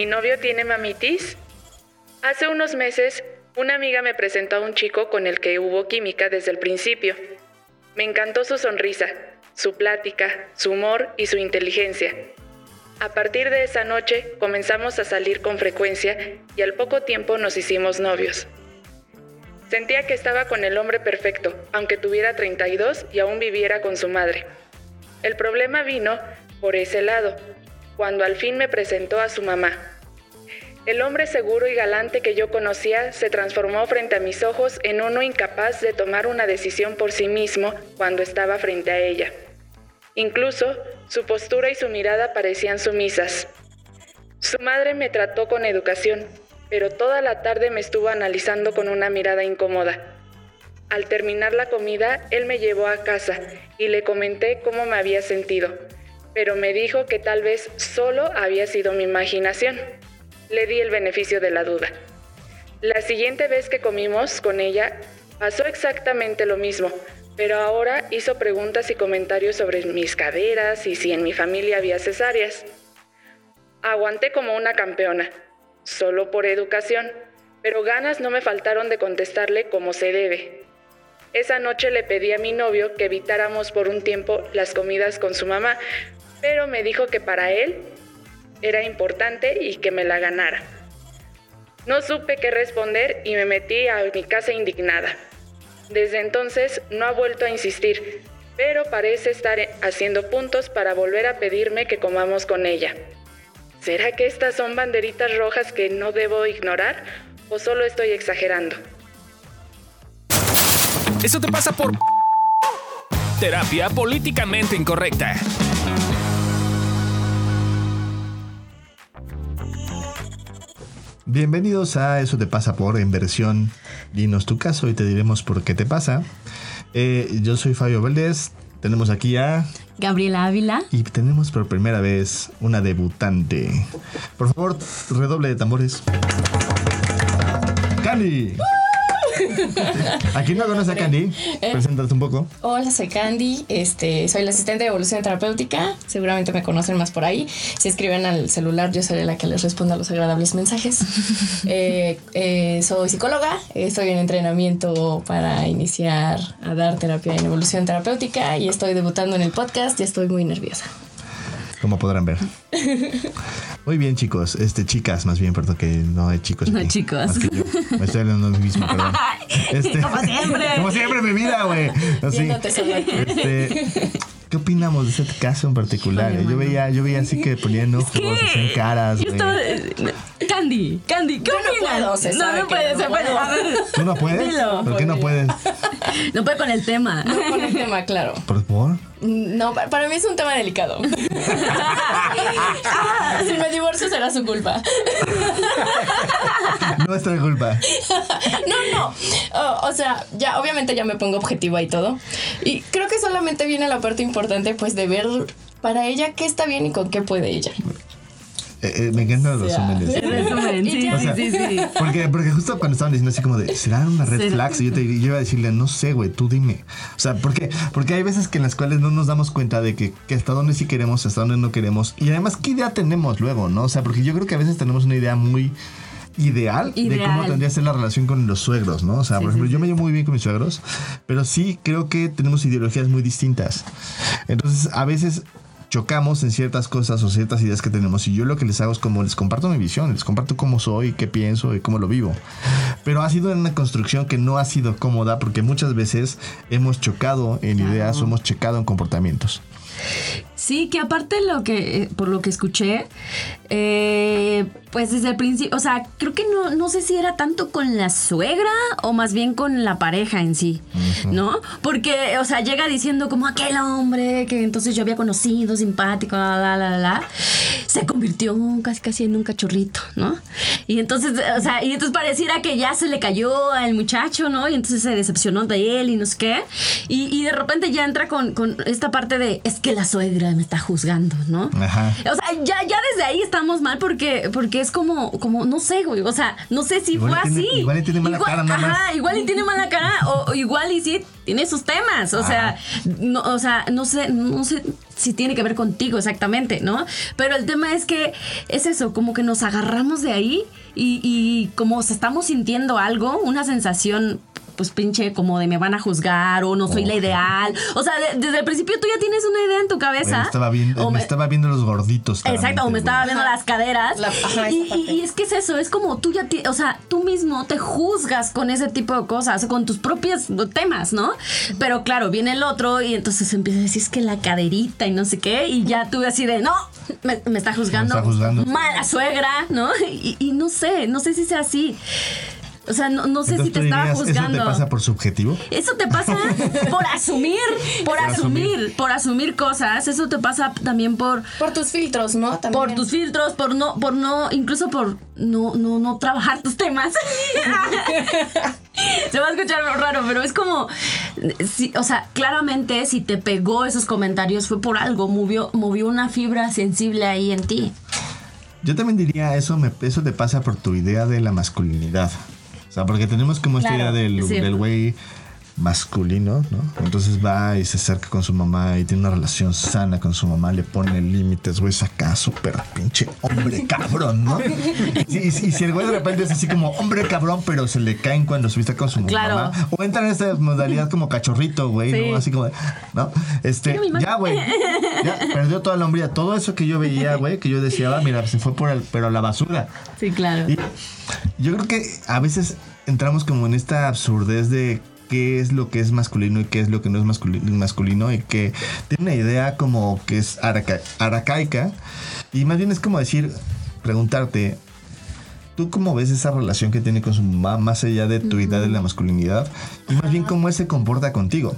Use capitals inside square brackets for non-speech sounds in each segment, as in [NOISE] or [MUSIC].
¿Mi novio tiene mamitis? Hace unos meses, una amiga me presentó a un chico con el que hubo química desde el principio. Me encantó su sonrisa, su plática, su humor y su inteligencia. A partir de esa noche comenzamos a salir con frecuencia y al poco tiempo nos hicimos novios. Sentía que estaba con el hombre perfecto, aunque tuviera 32 y aún viviera con su madre. El problema vino por ese lado, cuando al fin me presentó a su mamá. El hombre seguro y galante que yo conocía se transformó frente a mis ojos en uno incapaz de tomar una decisión por sí mismo cuando estaba frente a ella. Incluso su postura y su mirada parecían sumisas. Su madre me trató con educación, pero toda la tarde me estuvo analizando con una mirada incómoda. Al terminar la comida, él me llevó a casa y le comenté cómo me había sentido, pero me dijo que tal vez solo había sido mi imaginación. Le di el beneficio de la duda. La siguiente vez que comimos con ella, pasó exactamente lo mismo, pero ahora hizo preguntas y comentarios sobre mis caderas y si en mi familia había cesáreas. Aguanté como una campeona solo por educación, pero ganas no me faltaron de contestarle como se debe. Esa noche le pedí a mi novio que evitáramos por un tiempo las comidas con su mamá, pero me dijo que para él era importante y que me la ganara. No supe qué responder y me metí a mi casa indignada. Desde entonces no ha vuelto a insistir, pero parece estar haciendo puntos para volver a pedirme que comamos con ella. ¿Será que estas son banderitas rojas que no debo ignorar o solo estoy exagerando? Eso te pasa por terapia políticamente incorrecta. Bienvenidos a Eso te pasa por inversión. Dinos tu caso y te diremos por qué te pasa. Eh, yo soy Fabio Valdés. Tenemos aquí a Gabriela Ávila. Y tenemos por primera vez una debutante. Por favor, redoble de tambores. Candy. Aquí no conoce a Candy, eh. preséntate un poco. Hola, soy Candy, este, soy la asistente de evolución terapéutica, seguramente me conocen más por ahí. Si escriben al celular, yo seré la que les responda los agradables mensajes. [LAUGHS] Eh, eh, soy psicóloga, estoy en entrenamiento para iniciar a dar terapia en evolución terapéutica y estoy debutando en el podcast y estoy muy nerviosa como podrán ver. [LAUGHS] Muy bien, chicos. Este, chicas, más bien, perdón, que no hay chicos. No hay chicos. Me estoy hablando de mí mismo, perdón. [LAUGHS] Este, como siempre. Como siempre, mi vida, güey. Así. Este, ¿Qué opinamos de este caso en particular? yo veía, yo veía así que ponían ojos, hacían caras, güey. Candy, Candy, ¿qué opinas? No, no, puede, se puede. ¿Tú no puedes? ¿Por qué no puedes? No puede con el tema. No con el tema, claro. ¿Por favor? No, para mí es un tema delicado. [LAUGHS] si me divorcio será su culpa. [LAUGHS] No es tu culpa. No, no. Oh, o sea, ya obviamente ya me pongo objetiva y todo. Y creo que solamente viene la parte importante pues de ver para ella qué está bien y con qué puede ella. Eh, eh, me encantan los resúmenes. [LAUGHS] sí, sí, sí, Porque, porque justo cuando estaban diciendo así como de, ¿será una red flag? Y yo, te, yo iba a decirle, no sé, güey, tú dime. O sea, porque, porque hay veces que en las cuales no nos damos cuenta de que, que hasta dónde sí queremos, hasta dónde no queremos. Y además, ¿qué idea tenemos luego, no? O sea, porque yo creo que a veces tenemos una idea muy ideal, de cómo tendría que ser la relación con los suegros, ¿no? O sea, por ejemplo, yo me llevo muy bien con mis suegros, pero sí creo que tenemos ideologías muy distintas. Entonces, a veces chocamos en ciertas cosas o ciertas ideas que tenemos y yo lo que les hago es como les comparto mi visión, les comparto cómo soy, qué pienso y cómo lo vivo. Pero ha sido una construcción que no ha sido cómoda porque muchas veces hemos chocado en ideas o hemos checado en comportamientos. Sí, que aparte lo que, por lo que escuché, eh, pues desde el principio, o sea, creo que no, no sé si era tanto con la suegra o más bien con la pareja en sí, ¿no? Porque, o sea, llega diciendo como aquel hombre que entonces yo había conocido, simpático, la, la, la, la, se convirtió casi casi en un cachorrito, ¿no? Y entonces, o sea, y entonces pareciera que ya se le cayó al muchacho, ¿no? Y entonces se decepcionó de él y no sé qué. Y, y de repente ya entra con, con esta parte de, es que la suegra me está juzgando, ¿no? Ajá. O sea, ya, ya desde ahí estamos mal porque, porque es como, como, no sé, güey. O sea, no sé si fue así. Igual y tiene mala cara, nada más. Ajá, igual y tiene mala cara, o, igual y sí tiene sus temas. O sea, no, o sea, no sé, no sé si tiene que ver contigo exactamente, ¿no? Pero el tema es que es eso, como que nos agarramos de ahí y, y como estamos sintiendo algo, una sensación pues pinche como de me van a juzgar o no soy la ideal. O sea, de- desde el principio tú ya tienes una idea en tu cabeza. Me estaba viendo, O me me- estaba viendo los gorditos. Exacto, o me estaba viendo las caderas. La- ajá, y, es que es eso, es como tú ya, ti- o sea, tú mismo te juzgas con ese tipo de cosas, con tus propios temas, ¿no? Pero claro, viene el otro y entonces empieza a decir, es que la caderita y no sé qué, y ya tú así de, no, me, me está juzgando. Me está juzgando. Mala suegra, ¿no? [LAUGHS] Y, y no sé, no sé si sea así. O sea, no, no sé Entonces si te estaba dirías, juzgando. ¿Eso te pasa por subjetivo? Eso te pasa [LAUGHS] por asumir, por Por asumir. asumir, por asumir cosas. Eso te pasa también por Por tus filtros, ¿no? También. por tus filtros, por no, por no, incluso por no, no, no trabajar tus temas. [LAUGHS] Se va a escuchar raro, pero es como, o sea, claramente si te pegó esos comentarios fue por algo, movió, movió una fibra sensible ahí en ti. Yo también diría eso, me, eso te pasa por tu idea de la masculinidad. O sea, porque tenemos como esta Claro, idea del sí. del güey masculino, ¿no? Entonces va y se acerca con su mamá y tiene una relación sana con su mamá, le pone límites, güey, saca súper pinche hombre cabrón, ¿no? Y, y- y si el güey de repente es así como hombre cabrón, pero se le caen cuando subiste con su Claro. mamá, o entra en esta modalidad como cachorrito, güey, Sí. ¿no? Así como, ¿no? Este, ya, güey, ya perdió toda la hombría, todo eso que yo veía, güey, que yo deseaba, mira, se fue por el, pero a la basura. Sí, claro. Y yo creo que a veces entramos como en esta absurdez de qué es lo que es masculino y qué es lo que no es masculino, masculino y que tiene una idea como que es araca- arcaica y más bien es como decir, preguntarte, ¿tú cómo ves esa relación que tiene con su mamá más allá de tu idea de la masculinidad? Y más bien cómo él se comporta contigo.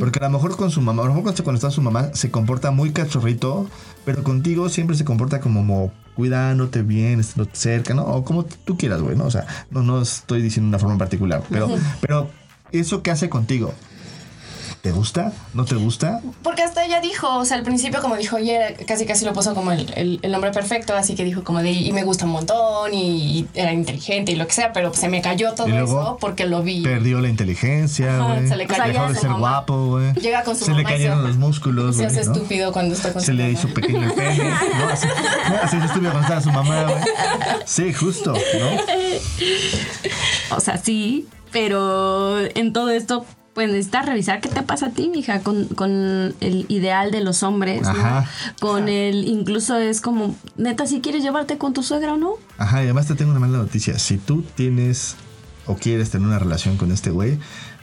Porque a lo mejor con su mamá, a lo mejor cuando está su mamá se comporta muy cachorrito, pero contigo siempre se comporta como mo- cuidándote bien, estándote cerca, ¿no? O como tú quieras, güey, ¿no? O sea, no, no estoy diciendo una forma en particular, pero, pero eso que hace contigo, ¿te gusta? ¿No te gusta? Porque hasta ella dijo, o sea, al principio como dijo, oye, era- casi casi lo puso como el, el, el hombre perfecto, así que dijo como de, y me gusta un montón, y, era inteligente y lo que sea, pero se me cayó todo Y luego eso porque lo vi. Perdió la inteligencia, Ajá, se le cayó Dejó de ser mamá. guapo, güey. Llega con su Se le mamá cayeron se- los músculos, Se hace ¿no? estúpido cuando está con Se su le mamá. hizo pequeño el pene, ¿no? Así, así se estúpido cuando estaba su mamá, güey. Sí, justo, ¿no? O sea, sí, pero en todo esto, pues necesitas revisar qué te pasa a ti, mija, con, con el ideal de los hombres, Ajá. ¿no? Con el, incluso es como, neta, si quieres llevarte con tu suegra o no. Ajá, y además te tengo una mala noticia. Si tú tienes o quieres tener una relación con este güey,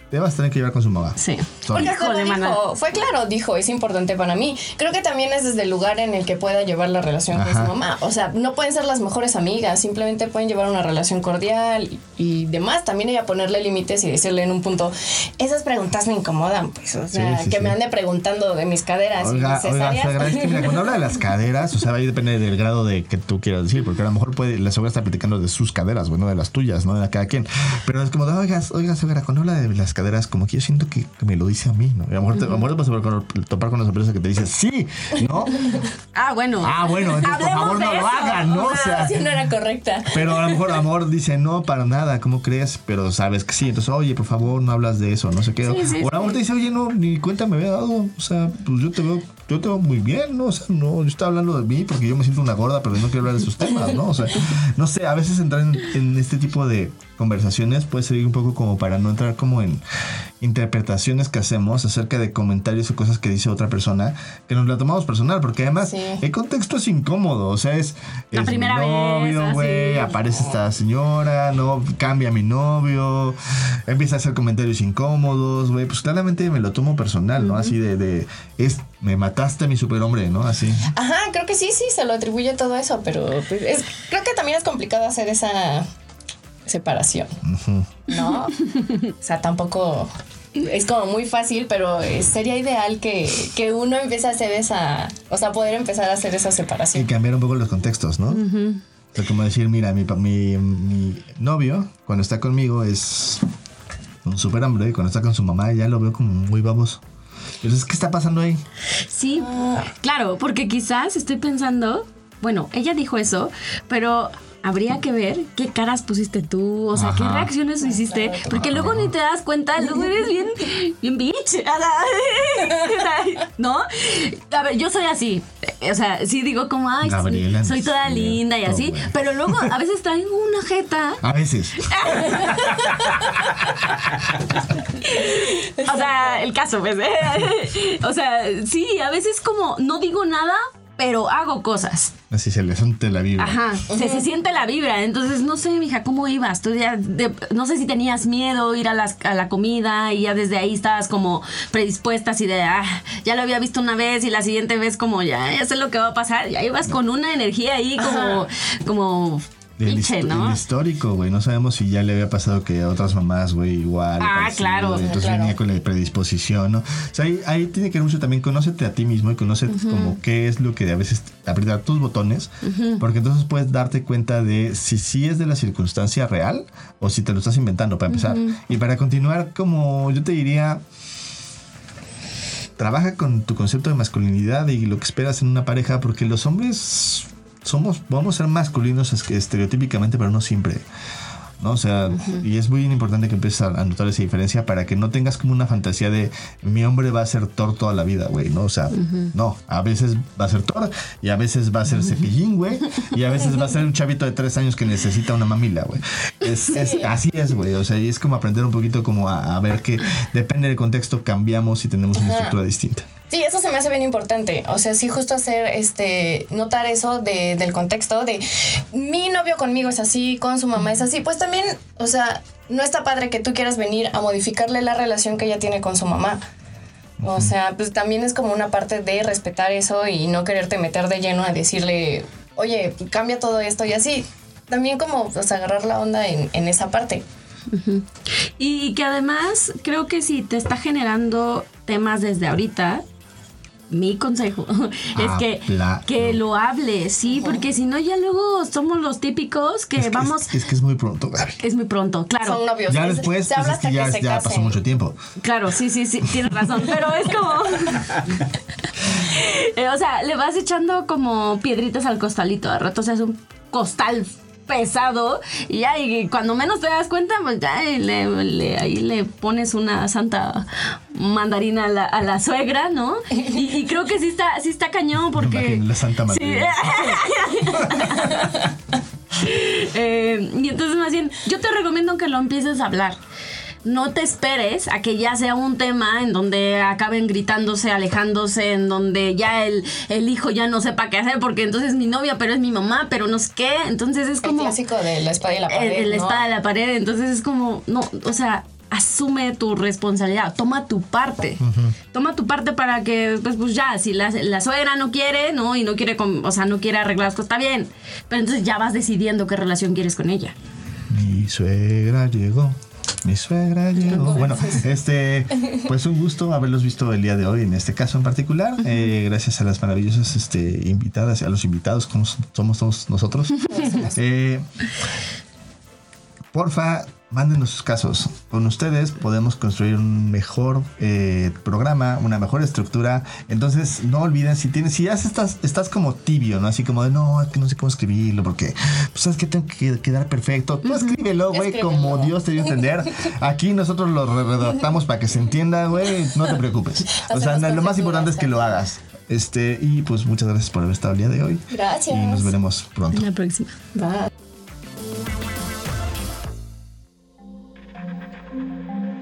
te vas a tener que llevar con su mamá. Sí. Sorry. Porque mana. dijo, fue claro, dijo, es importante para mí. Creo que también es desde el lugar en el que pueda llevar la relación con su mamá. O sea, no pueden ser las mejores amigas, simplemente pueden llevar una relación cordial y, y demás. También ella ponerle límites y decirle en un punto, esas preguntas me incomodan, pues, o sea, Sí, sí, que sí. me ande preguntando de mis caderas Oiga, oiga, suegra, es que mira, cuando habla de las caderas, o sea, ahí depende del grado de que tú quieras decir, porque a lo mejor puede, la suegra está platicando de sus caderas, bueno, de las tuyas, ¿no? De cada quien. Pero es como, de, oiga, oiga, suegra, cuando habla de las caderas, como que yo siento que, que me lo dice a mí, ¿no? Y a lo mejor te, a lo mejor te vas a topar con- topar con una sorpresa que te dice, sí, ¿no? [LAUGHS] Ah, bueno. Ah, bueno, entonces por favor no lo hagan, ¿no? O sea, Sí, no era correcta. Pero a lo mejor amor dice, no, para nada, ¿cómo crees? Pero sabes que sí. Entonces, oye, por favor, no hablas de eso, no sé qué. Sí, sí, o a lo mejor te dice, oye, no, ni cuenta me había dado. O sea, pues yo te veo, yo te veo muy bien, ¿no? O sea, no, yo estaba hablando de mí porque yo me siento una gorda, pero no quiero hablar de sus temas, ¿no? O sea, no sé, a veces entrar en, en este tipo de conversaciones puede ser un poco como para no entrar como en interpretaciones que hacemos acerca de comentarios o cosas que dice otra persona que nos la tomamos personal, porque además Sí. el contexto es incómodo, o sea, es, La es mi primera vez, novio, güey, aparece esta señora, no cambia mi novio, empieza a hacer comentarios incómodos, güey, pues claramente me lo tomo personal, ¿no? Así de, de es, me mataste a mi superhombre, ¿no? Así. Ajá, creo que sí, sí, se lo atribuye todo eso, pero pues, es, creo que también es complicado hacer esa separación, ¿no? o sea, tampoco es como muy fácil, pero sería ideal que, que uno empiece a hacer esa, o sea, poder empezar a hacer esa Y separación. cambiar un poco los contextos, ¿no? O sea, como decir, mira, mi, pa- mi, mi novio, cuando está conmigo, es un superhombre, y cuando está con su mamá, ya lo veo como muy baboso. Entonces, ¿qué está pasando ahí? Sí, claro, porque quizás estoy pensando, bueno, ella dijo eso, pero habría que ver qué caras pusiste tú, o sea, qué reacciones hiciste, porque luego ni te das cuenta, luego eres bien, bien bitch. [LAUGHS] ¿No? A ver, yo soy así. O sea, sí digo como, ay, Gabriela, soy toda linda y así, pero luego a veces traigo una jeta. [LAUGHS] A veces. [LAUGHS] O sea, el caso, pues. ¿eh? O sea, sí, a veces como no digo nada, pero hago cosas. Así se le sonte la vibra. Ajá, se, se siente la vibra. Entonces, no sé, mija, ¿cómo ibas? Tú ya, de- no sé si tenías miedo ir a, las, a la comida y ya desde ahí estabas como predispuesta así de, ah, ya lo había visto una vez y la siguiente vez como, ya, ya sé lo que va a pasar. Ya ibas con una energía ahí como, como El, pinche, histo- ¿no? el histórico, güey. No sabemos si ya le había pasado que a otras mamás, güey, igual. Ah, parecido, claro. güey. Entonces Claro. venía con la predisposición, ¿no? O sea, ahí, ahí tiene que ver mucho también. Conócete a ti mismo y conoce como qué es lo que a veces aprieta tus botones. Porque entonces puedes darte cuenta de si sí es de la circunstancia real o si te lo estás inventando, para empezar. Y para continuar, como yo te diría trabaja con tu concepto de masculinidad y lo que esperas en una pareja, porque los hombres somos, vamos a ser masculinos es- estereotípicamente, pero no siempre. ¿no? O sea, y es muy importante que empieces a notar esa diferencia para que no tengas como una fantasía de mi hombre va a ser Thor toda la vida, güey, ¿no? O sea, no, a veces va a ser Thor y a veces va a ser cepillín, güey, y a veces va a ser un chavito de tres años que necesita una mamila, güey. Es, es- así es, güey, o sea, y es como aprender un poquito como a, a ver que depende del contexto cambiamos y tenemos una estructura distinta. Sí, eso se me hace bien importante. O sea, sí, justo hacer, este, notar eso de, del contexto de mi novio conmigo es así, con su mamá es así. Pues también, o sea, no está padre que tú quieras venir a modificarle la relación que ella tiene con su mamá. O sea, pues también es como una parte de respetar eso y no quererte meter de lleno a decirle, oye, cambia todo esto y así. También como pues, agarrar la onda en, en esa parte. Y que además creo que si te está generando temas desde ahorita, mi consejo [LAUGHS] es que, Háblalo. que lo hables, sí, porque si no ya luego somos los típicos que Es que, vamos... es, es que es muy pronto, Gaby. Es muy pronto, claro. Son novios. Ya Es- después, se pues habla es que hasta ya, que se ya pasó mucho tiempo. Claro, sí, sí, sí, tienes razón, pero es como... [LAUGHS] [LAUGHS] Eh, o sea, le vas echando como piedritas al costalito, de rato se hace un costal pesado y y cuando menos te das cuenta, pues ya le, le- ahí le pones una santa mandarina a la, a la suegra, ¿no? Y, y creo que sí está, sí está cañón porque... imagino la santa Sí. mandarina. [LAUGHS] Eh, y entonces más bien, yo te recomiendo que lo empieces a hablar. No te esperes a que ya sea un tema en donde acaben gritándose, alejándose, en donde ya el, el hijo ya no sepa qué hacer, porque entonces es mi novia, pero es mi mamá, pero no sé qué. Entonces es El como clásico de la espada y la el, pared. el ¿no? espada de la pared. Entonces es como, no, o sea, asume tu responsabilidad, toma tu parte. Toma tu parte para que, pues, pues ya, si la, la suegra no quiere, ¿no? Y no quiere, com- o sea, no quiere arreglar las cosas, está bien. Pero entonces ya vas decidiendo qué relación quieres con ella. Mi suegra llegó. Mi suegra llegó. Bueno, este, pues un gusto haberlos visto el día de hoy, en este caso en particular. Eh, gracias a las maravillosas este, invitadas, a los invitados, como somos todos nosotros. Eh, porfa, mándenos sus casos. Con ustedes podemos construir un mejor eh, programa, una mejor estructura. Entonces, no olviden, si tienes, si ya estás, estás como tibio, ¿no? Así como de, no, es que no sé cómo escribirlo, porque, pues, sabes que tengo que quedar perfecto. Tú escríbelo, güey, como Dios te dio a entender. [LAUGHS] Aquí nosotros lo re- redactamos para que se entienda, güey. No te preocupes. O sea, lo más importante es que lo hagas. Este, y pues muchas gracias por haber estado el día de hoy. Gracias. Y nos veremos pronto. La próxima. Bye.